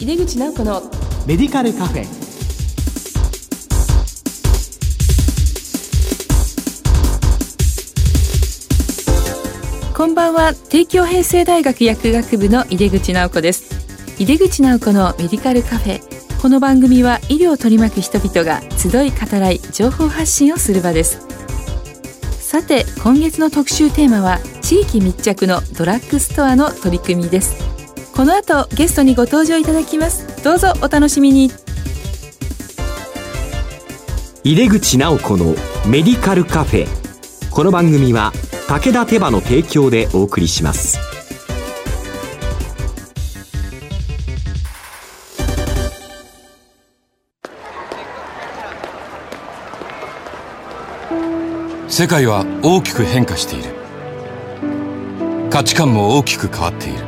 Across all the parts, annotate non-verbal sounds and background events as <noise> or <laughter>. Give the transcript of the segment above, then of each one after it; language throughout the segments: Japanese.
井出口直子のメディカルカフェ。こんばんは。帝京平成大学薬学部の井出口直子です。井出口直子のメディカルカフェ。この番組は医療を取り巻く人々が集い語らい情報発信をする場です。さて今月の特集テーマは地域密着のドラッグストアの取り組みですこの後ゲストにご登場いただきます。どうぞお楽しみに。井出口直子のメディカルカフェ。この番組は武田手羽の提供でお送りします。世界は大きく変化している。価値観も大きく変わっている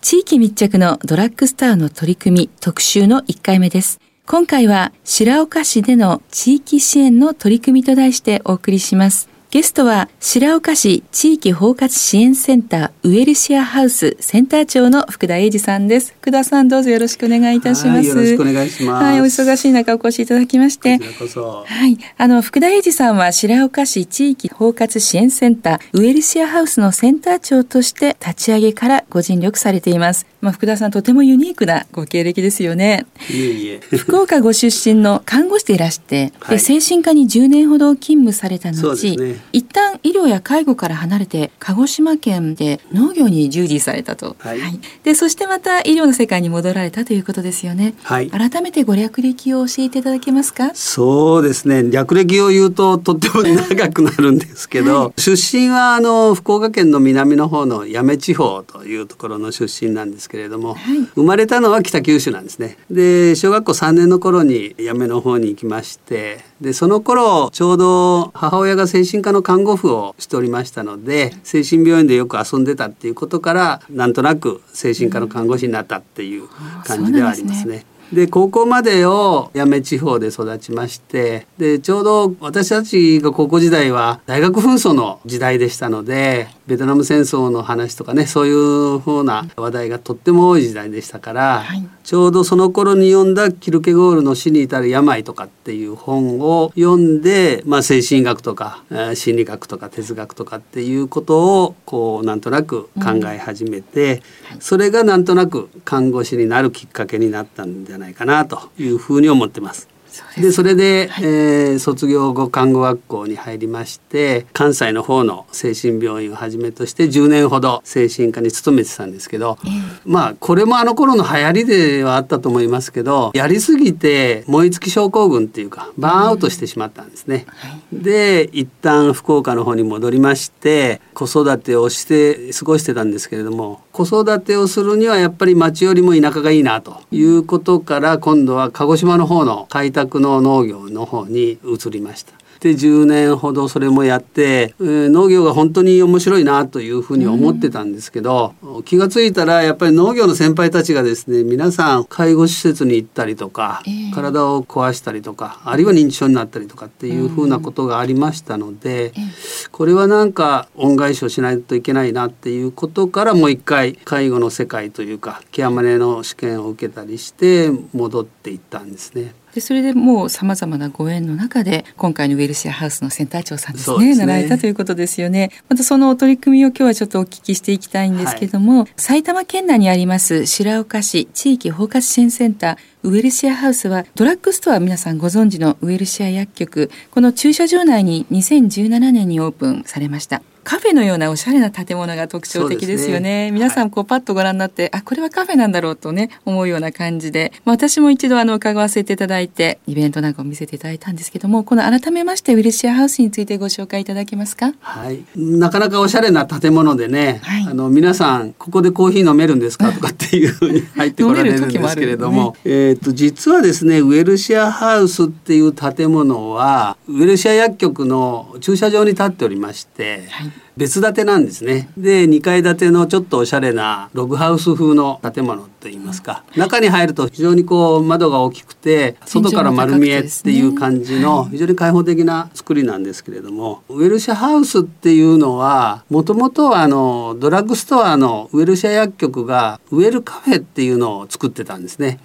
地域密着のドラッグスターの取り組み特集の1回目です。今回は白岡市での地域支援の取り組みと題してお送りします。ゲストは白岡市地域包括支援センターウエルシアハウスセンター長の福田英二さんです。福田さんどうぞよろしくお願いいたします、よろしくお願いします。はいお忙しい中お越しいただきまして。はいあの福田英二さんは白岡市地域包括支援センターウエルシアハウスのセンター長として立ち上げからご尽力されています。まあ福田さんとてもユニークなご経歴ですよね。いえいえ。福岡ご出身の看護師でいらして、はい、で精神科に10年ほど勤務された後、ね、一旦医療や介護から離れて鹿児島県で農業に従事されたと、はい、はい、でそしてまた医療の世界に戻られたということですよね、はい、改めてご略歴を教えていただけますか？そうですね。略歴を言うととっても長くなるんですけど、はい、出身はあの福岡県の南の方の八女地方というところの出身なんですけれども、生まれたのは北九州なんですね。で小学校3年の頃に八女の方に行きましてでその頃ちょうど母親が精神科の看護婦をしておりましたので精神病院でよく遊んでたっていうことからなんとなく精神科の看護師になったっていう感じではありますね。で高校までを八女地方で育ちましてでちょうど私たちが高校時代は大学紛争の時代でしたのでベトナム戦争の話とかねそういうふうな話題がとっても多い時代でしたから、はい、ちょうどその頃に読んだキルケゴールの死に至る病とかっていう本を読んで、まあ、精神学とか心理学とか哲学とかっていうことをこうなんとなく考え始めて、うん、それがなんとなく看護師になるきっかけになったんじゃないかなというふうに思ってます。でそれで、はい、えー、卒業後看護学校に入りまして関西の方の精神病院をはじめとして10年ほど精神科に勤めてたんですけど、えー、まあこれもあの頃の流行りではあったと思いますけどやりすぎて燃え尽き症候群っていうかバーンアウトしてしまったんですね。うん、で一旦福岡の方に戻りまして子育てをして過ごしてたんですけれども子育てをするにはやっぱり町よりも田舎がいいなということから今度は鹿児島の方の開拓の農業の方に移りました。で10年ほどそれもやって、えー、農業が本当に面白いなというふうに思ってたんですけど、うん、気が付いたらやっぱり農業の先輩たちがですね皆さん介護施設に行ったりとか、えー、体を壊したりとかあるいは認知症になったりとかっていうふうなことがありましたので、うん、これはなんか恩返しをしないといけないなっていうことからもう一回介護の世界というかケアマネの試験を受けたりして戻っていったんですね。でそれでもうさまざまなご縁の中で今回のウェルシアハウスのセンター長さんですねね。なられたということですよね。またその取り組みを今日はちょっとお聞きしていきたいんですけども、はい、埼玉県内にあります白岡市地域包括支援センターウェルシアハウスはドラッグストア皆さんご存知のウェルシア薬局この駐車場内に2017年にオープンされました。カフェのようなおしゃれな建物が特徴的ですよね。ね。皆さんこうパッとご覧になって、はい、あ、これはカフェなんだろうとね、思うような感じで、まあ、私も一度あの伺わせていただいて、イベントなんかを見せていただいたんですけども、この改めましてウィルシアハウスについてご紹介いただけますか？はい。なかなかおしゃれな建物でね、はい、あの皆さんここでコーヒー飲めるんですかとかっていうふうに入ってこられるんですけれども、ねええーと、実はですねウェルシアハウスっていう建物はウェルシア薬局の駐車場に建っておりまして、はい。別建てなんですね。で2階建てのちょっとおしゃれなログハウス風の建物といいますか、中に入ると非常にこう窓が大きくて外から丸見えっていう感じの非常に開放的な作りなんですけれども、ウェルシャハウスっていうのはもともとはあのドラッグストアのウェルシャ薬局がウェルカフェっていうのを作ってたんですね。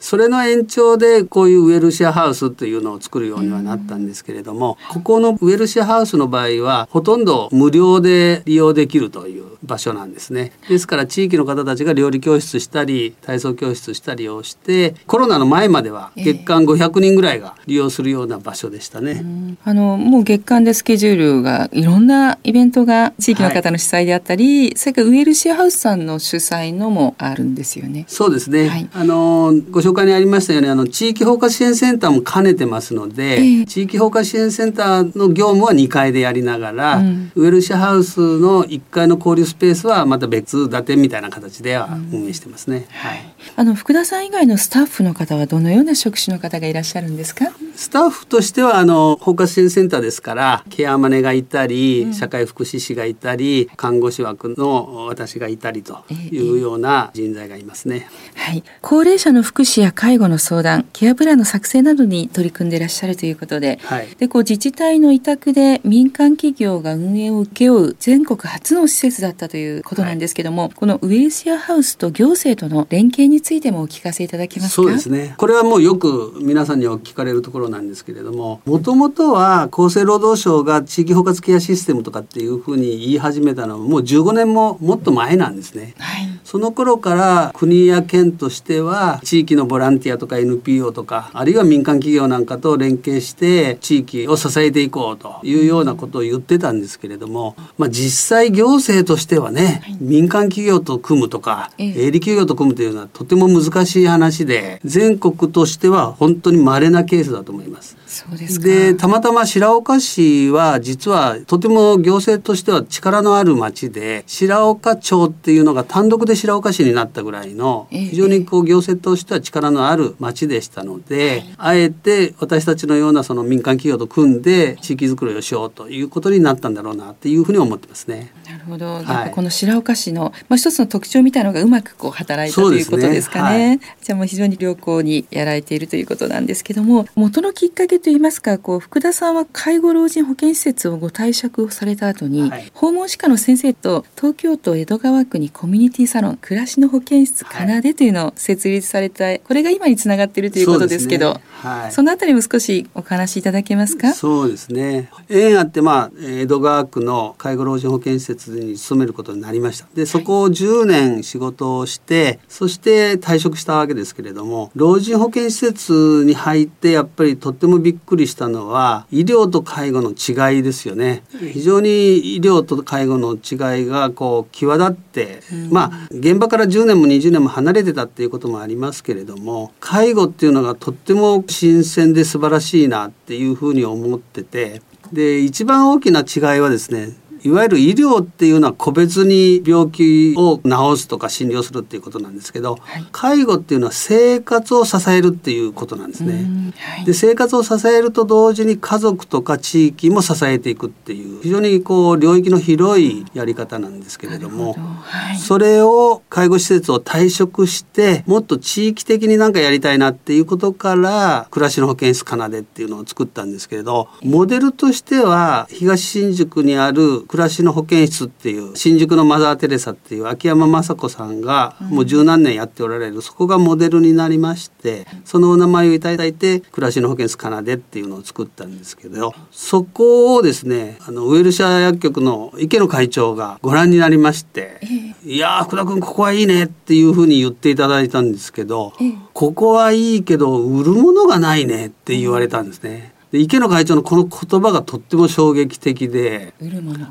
それの延長でこういうウェルシアハウスっていうのを作るようにはなったんですけれども、ここのウェルシアハウスの場合はほとんど無料で利用できるという場所なんですね。ですから地域の方たちが料理教室したり体操教室したりをしてコロナの前までは月間500人ぐらいが利用するような場所でしたね、えー、あのもう月間でスケジュールがいろんなイベントが地域の方の主催であったり、はい、それからウェルシアハウスさんの主催のもあるんですよね。そうですね、はい、あのご紹介にありましたようにあの地域包括支援センターも兼ねてますので、えー、地域包括支援センターの業務は2階でやりながら、うん、ウェルシアハウスの1階の交流スペースはまた別建てみたいな形では運営してますね。はい。あの福田さん以外のスタッフの方はどのような職種の方がいらっしゃるんですか？スタッフとしてはあの包括支援センターですからケアマネがいたり、うん、社会福祉士がいたり看護師枠の私がいたりというような人材がいますね。えー、はい。高齢者の福祉や介護の相談、ケアプランの作成などに取り組んでいらっしゃるということで、はい、でこう自治体の委託で民間企業が運営を請け負う全国初の施設だったということなんですけども、はい、このウェルシアハウスと行政との連携についてもお聞かせいただけますそうですね。これはもうよく皆さんにお聞かれるところなんですけれども、もともとは厚生労働省が地域包括ケアシステムとかっていうふうに言い始めたのはもう15年ももっと前なんですね。はい、その頃から国や県としては地域のボランティアとか NPO とかあるいは民間企業なんかと連携して地域を支えていこうというようなことを言ってたんですけれども、まあ、実際行政としてはね、はい、民間企業と組むとか、営利企業と組むというのはとても難しい話で全国としては本当に稀なケースだと思います。そうですでたまたま白岡市は実はとても行政としては力のある町で白岡町っていうのが単独で白岡市になったぐらいの非常にこう行政としては力のある町でしたので、あえて私たちのようなその民間企業と組んで地域づくりをしようということになったんだろうなっていうふうに思ってますね。なるほど。はい、この白岡市のまあ一つの特徴みたいのがうまくこう働いたということですかね。ねはい、じゃあもう非常に良好にやられているということなんですけども、元のきっかけといいますか、こう福田さんは介護老人保健施設をご退職をされた後に、はい、訪問歯科の先生と東京都江戸川区にコミュニティサロン暮らしの保健室かなでというのを設立された、これが今につながっているということですけど、はい、そのあたりも少しお話しいただけますか？そうですね。縁あってまあ江戸川区の介護老人保健施設に勤めることになりました。でそこを10年仕事をして、そして退職したわけですけれども、老人保健施設に入ってやっぱりとってもびっくりしたのは医療と介護の違いですよね。非常に医療と介護の違いがこう際立って、うん、まあ現場から10年も20年も離れてたっていうこともありますけれども介護っていうのがとっても新鮮で素晴らしいなっていうふうに思っててで一番大きな違いはですねいわゆる医療っていうのは個別に病気を治すとか診療するっていうことなんですけど、はい、介護っていうのは生活を支えるっていうことなんですね。はい、で生活を支えると同時に家族とか地域も支えていくっていう非常にこう領域の広いやり方なんですけれども、はい、それを介護施設を退職してもっと地域的になんかやりたいなっていうことから暮らしの保健室奏でっていうのを作ったんですけれどモデルとしては東新宿にある暮らしの保健室っていう新宿のマザー・テレサっていう秋山雅子さんがもう十何年やっておられる、そこがモデルになりましてそのお名前をいただいて暮らしの保健室奏でっていうのを作ったんですけどそこをですねあのウェルシャ薬局の池野会長がご覧になりまして「いや福田君ここはいいね」っていうふうに言っていただいたんですけど「ここはいいけど売るものがないね」って言われたんですね。で池野会長のこの言葉がとっても衝撃的で、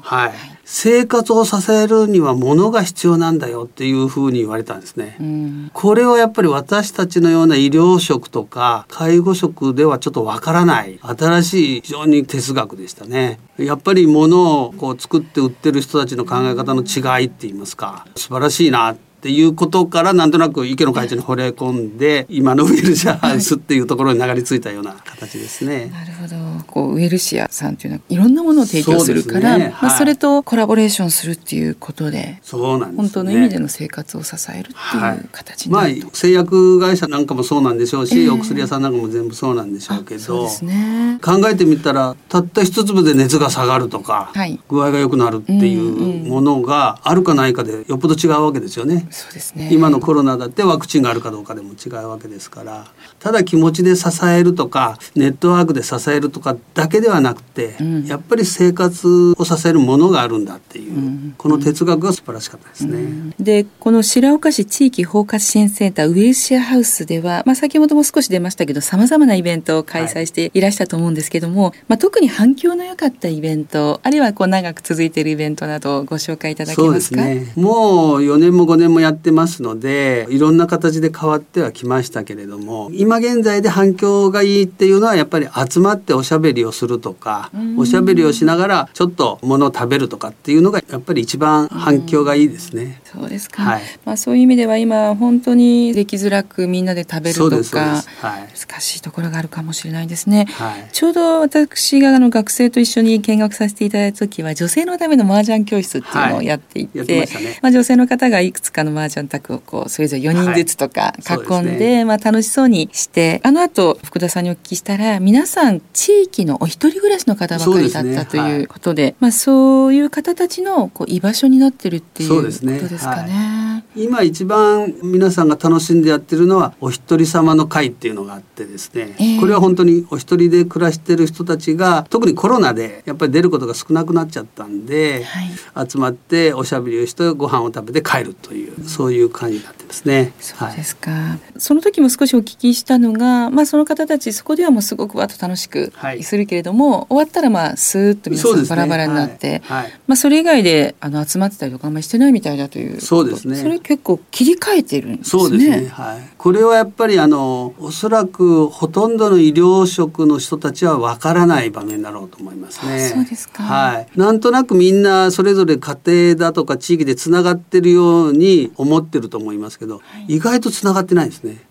はい、生活を支えるには物が必要なんだよっていうふうに言われたんですね、うん、これはやっぱり私たちのような医療職とか介護職ではちょっとわからない新しい非常に哲学でしたね。やっぱり物をこう作って売ってる人たちの考え方の違いって言いますか素晴らしいなっっていうことからなんとなく池の会長に惚れ込んで今のウェルシアハウスっていうところに流れ着いたような形ですね。なるほど。こうウェルシアさんというのはいろんなものを提供するから、ね。はい、まあ、それとコラボレーションするっていうことでそうなんです、ね、本当の意味での生活を支えるっていう形になる、はい、まあ、製薬会社なんかもそうなんでしょうし、えー、お薬屋さんなんかも全部そうなんでしょうけど、ね、考えてみたらたった一粒で熱が下がるとか、はい、具合が良くなるっていうものがあるかないかでよっぽど違うわけですよね。そうですね。今のコロナだってワクチンがあるかどうかでも違うわけですからただ気持ちで支えるとかネットワークで支えるとかだけではなくて、うん、やっぱり生活を支えるものがあるんだっていう、うん、この哲学が素晴らしかったですね。うん、でこの白岡市地域包括支援センターウェルシアハウスでは、まあ、先ほども少し出ましたけどさまざまなイベントを開催していらしたと思うんですけども、はい、まあ、特に反響の良かったイベントあるいはこう長く続いているイベントなどをご紹介いただけますか？ね、もう4年も5年もやってますのでいろんな形で変わってはきましたけれども今現在で反響がいいっていうのはやっぱり集まっておしゃべりをするとかおしゃべりをしながらちょっとものを食べるとかっていうのがやっぱり一番反響がいいですね。そうですか、はい、まあ、そういう意味では今本当にできづらくみんなで食べるとか、はい、難しいところがあるかもしれないですね。はい、ちょうど私があの学生と一緒に見学させていただいた時は女性のための麻雀教室っていうのをやっていて、まあ、女性の方がいくつかの麻雀卓をこうそれぞれ4人ずつとか囲んで,、ね、まあ、楽しそうにしてあの後福田さんにお聞きしたら皆さん地域のお一人暮らしの方ばかりだったということで、ね。はい、まあ、そういう方たちのこう居場所になってるっていうことですかね。今一番皆さんが楽しんでやってるのはお一人様の会っていうのがあってですね、えー、これは本当にお一人で暮らしてる人たちが特にコロナでやっぱり出ることが少なくなっちゃったんで、はい、集まっておしゃべりをしてご飯を食べて帰るという、うん、そういう感じになってますね。そうですか、はい、その時も少しお聞きしたのが、まあ、その方たちそこではもうすごくわっと楽しくするけれども、はい、終わったらまあスーッと皆さんバラバラになって、ねはい、まあ、それ以外であの集まってたりとかあんまりしてないみたいだというそうですね。それ結構切り替えてるんですね。そうですね。はい、これはやっぱりあのおそらくほとんどの医療職の人たちはわからない場面だろうと思いますね。そうですか、はい、なんとなくみんなそれぞれ家庭だとか地域でつながってるように思ってると思いますけど、はい、意外とつながってないですね。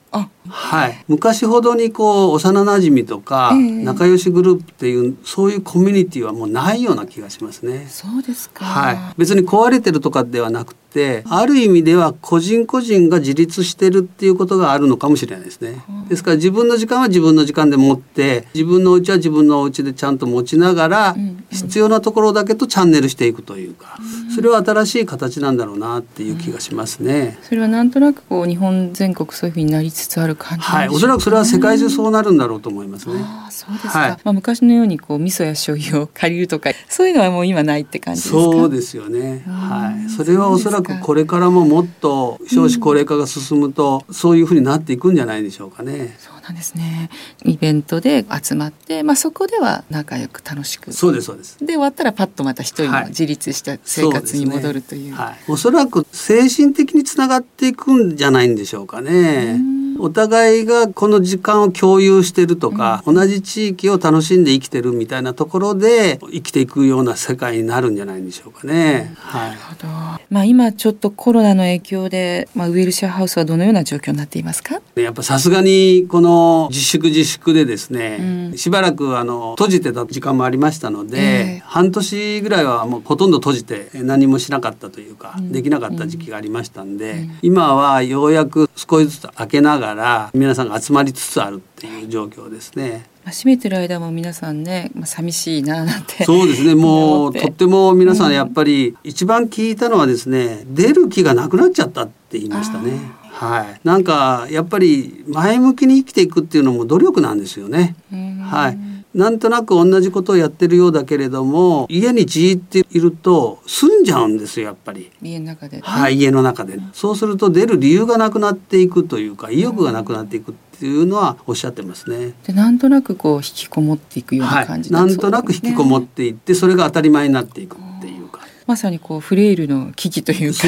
はい、昔ほどにこう幼なじみとか仲良しグループっていう、そういうコミュニティはもうないような気がしますね。そうですか。はい、別に壊れてるとかではなくて、ある意味では個人個人が自立してるっていうことがあるのかもしれないですね。ですから自分の時間は自分の時間で持って、自分のお家は自分のお家でちゃんと持ちながら、必要なところだけとチャンネルしていくというか、それは新しい形なんだろうなっていう気がしますね。それはなんとなくこう日本全国そういうふうになりつつある感じ、ね、はい、おそらくそれは世界中そうなるんだろうと思いますね。あそうですか。はい、まあ昔のようにこう味噌や醤油を借りるとかそういうのはもう今ないって感じですか？そうですよね。はい。それはおそらくこれからももっと少子高齢化が進むと、うん、そういうふうになっていくんじゃないでしょうかね。そうなんですね。イベントで集まって、まあそこでは仲良く楽しく。そうですそうです。で終わったらパッとまた一人の自立した生活に戻るという。はい、ねはい、おそらく精神的につながっていくんじゃないんでしょうかね。うんお互いがこの時間を共有してるとか、うん、同じ地域を楽しんで生きてるみたいなところで生きていくような世界になるんじゃないんでしょうかね。はい、なるほど。まあ今ちょっとコロナの影響で、まあ、ウェルシアハウスはどのような状況になっていますか？やっぱさすがにこの自粛自粛でですね、うん、しばらくあの閉じてた時間もありましたので、えー、半年ぐらいはもうほとんど閉じて何もしなかったというか、うん、できなかった時期がありましたんで、今はようやく少しずつ開けながらら皆さんが集まりつつあるっていう状況ですね。閉めてる間も皆さんね、まあ、寂しいななんてそうですねもうとっても皆さんやっぱり一番聞いたのはですね、出る気がなくなっちゃったって言いましたね。はい、なんかやっぱり前向きに生きていくっていうのも努力なんですよね。はいなんとなく同じことをやってるようだけれども家にじーっていると住んじゃうんですよやっぱり。家の中で、ね、はい家の中で、うん、そうすると出る理由がなくなっていくというか意欲がなくなっていくっていうのはおっしゃってますね。でなんとなくこう引きこもっていくような感じ、はい、なんとなく引きこもっていってそれが当たり前になっていく。うかまさにこうフレイルの危機というか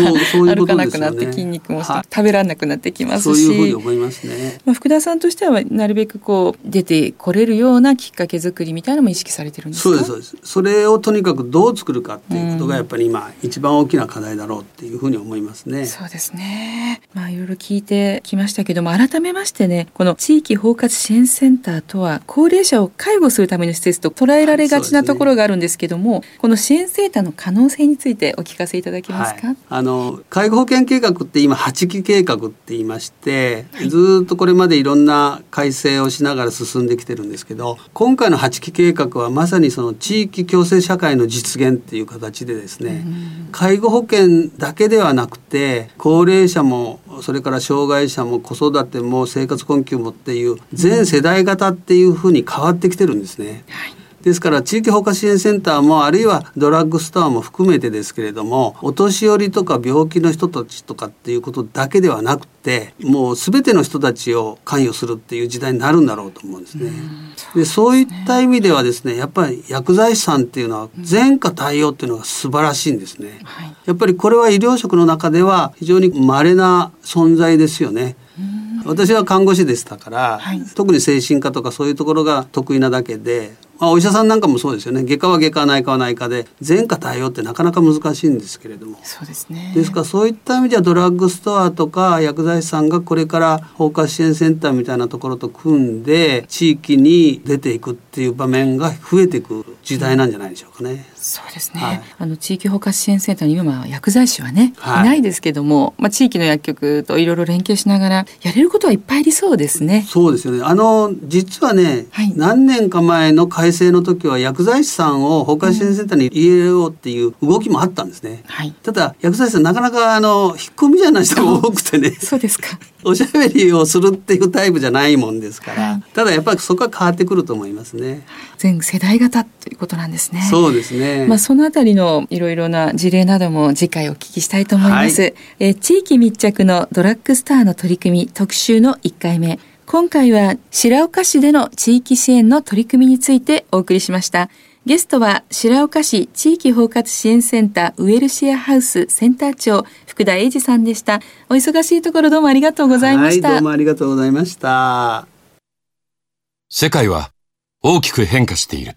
歩かなくなって筋肉も、はい、食べられなくなってきますし。そういうふうに思いますね、まあ、福田さんとしてはなるべくこう出てこれるようなきっかけ作りみたいなのも意識されてるんですそうですそうです。それをとにかくどう作るかっていうことがやっぱり今一番大きな課題だろうっていうふうに思いますね。そうですね。まあいろいろ聞いてきましたけども改めましてねこの地域包括支援センターとは高齢者を介護するための施設と捉えられがちなところがあるんですけども、ね、この支援センターの可能性についてお聞かせいただけますか、はい、あの介護保険計画って今8期計画って言いまして、はい、ずっとこれまでいろんな改正をしながら進んできてるんですけど今回の8期計画はまさにその地域共生社会の実現っていう形でですね、介護保険だけではなくて高齢者もそれから障害者も子育ても生活困窮もっていう全世代型っていうふうに変わってきてるんですね。はいですから地域包括支援センターもあるいはドラッグストアも含めてですけれどもお年寄りとか病気の人たちとかっていうことだけではなくてもう全ての人たちを関与するっていう時代になるんだろうと思うんですね。でそういった意味ではですねやっぱり薬剤師さんっていうのは全科対応っていうのが素晴らしいんですね。やっぱりこれは医療職の中では非常に稀な存在ですよね。私は看護師でしたから、はい、特に精神科とかそういうところが得意なだけでまあ、お医者さんなんかもそうですよね。外科は外科内科は内科で全科対応ってなかなか難しいんですけれども。そうですね。ですからそういった意味ではドラッグストアとか薬剤師さんがこれから包括支援センターみたいなところと組んで地域に出ていくっていう場面が増えていく時代なんじゃないでしょうかね。そうですね、はい、あの地域包括支援センターに今薬剤師はね、はい、いないですけども、まあ、地域の薬局といろいろ連携しながらやれることはいっぱいありそうですね。そうですよねあの実はね、はい、何年か前の改正の時は薬剤師さんを包括支援センターに入れようっていう動きもあったんですね。はい、ただ薬剤師さんなかなかあの引っ込みじゃない人が <laughs> 多くてねそうですかおしゃべりをするっていうタイプじゃないもんですから、はい、ただやっぱりそこは変わってくると思いますね。全世代型ということなんですね。そうですね。まあそのあたりのいろいろな事例なども次回お聞きしたいと思います。はい、え地域密着のドラッグスターの取り組み特集の1回目。今回は白岡市での地域支援の取り組みについてお送りしました。ゲストは白岡市地域包括支援センターウェルシアハウスセンター長福田英二さんでした。お忙しいところどうもありがとうございました。はい、どうもありがとうございました。世界は大きく変化している。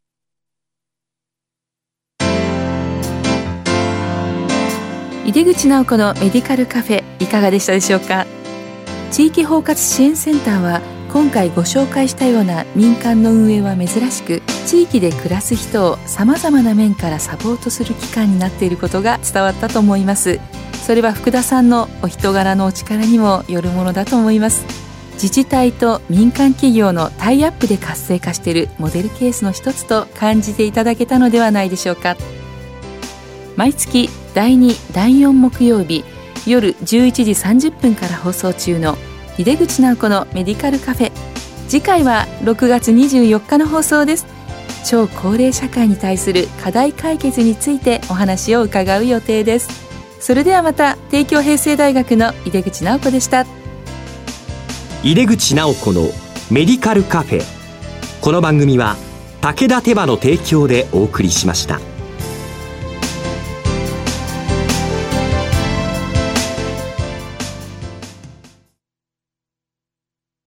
井出口直子のメディカルカフェいかがでしたでしょうか？地域包括支援センターは今回ご紹介したような民間の運営は珍しく地域で暮らす人をさまざまな面からサポートする機関になっていることが伝わったと思います。それは福田さんのお人柄のお力にもよるものだと思います。自治体と民間企業のタイアップで活性化しているモデルケースの一つと感じていただけたのではないでしょうか。毎月第2第4木曜日夜11時30分から放送中の井出口直子のメディカルカフェ。次回は6月24日の放送です。超高齢社会に対する課題解決についてお話を伺う予定です。それではまた帝京平成大学の井出口直子でした。井出口直子のメディカルカフェ。この番組は武田手羽の提供でお送りしました。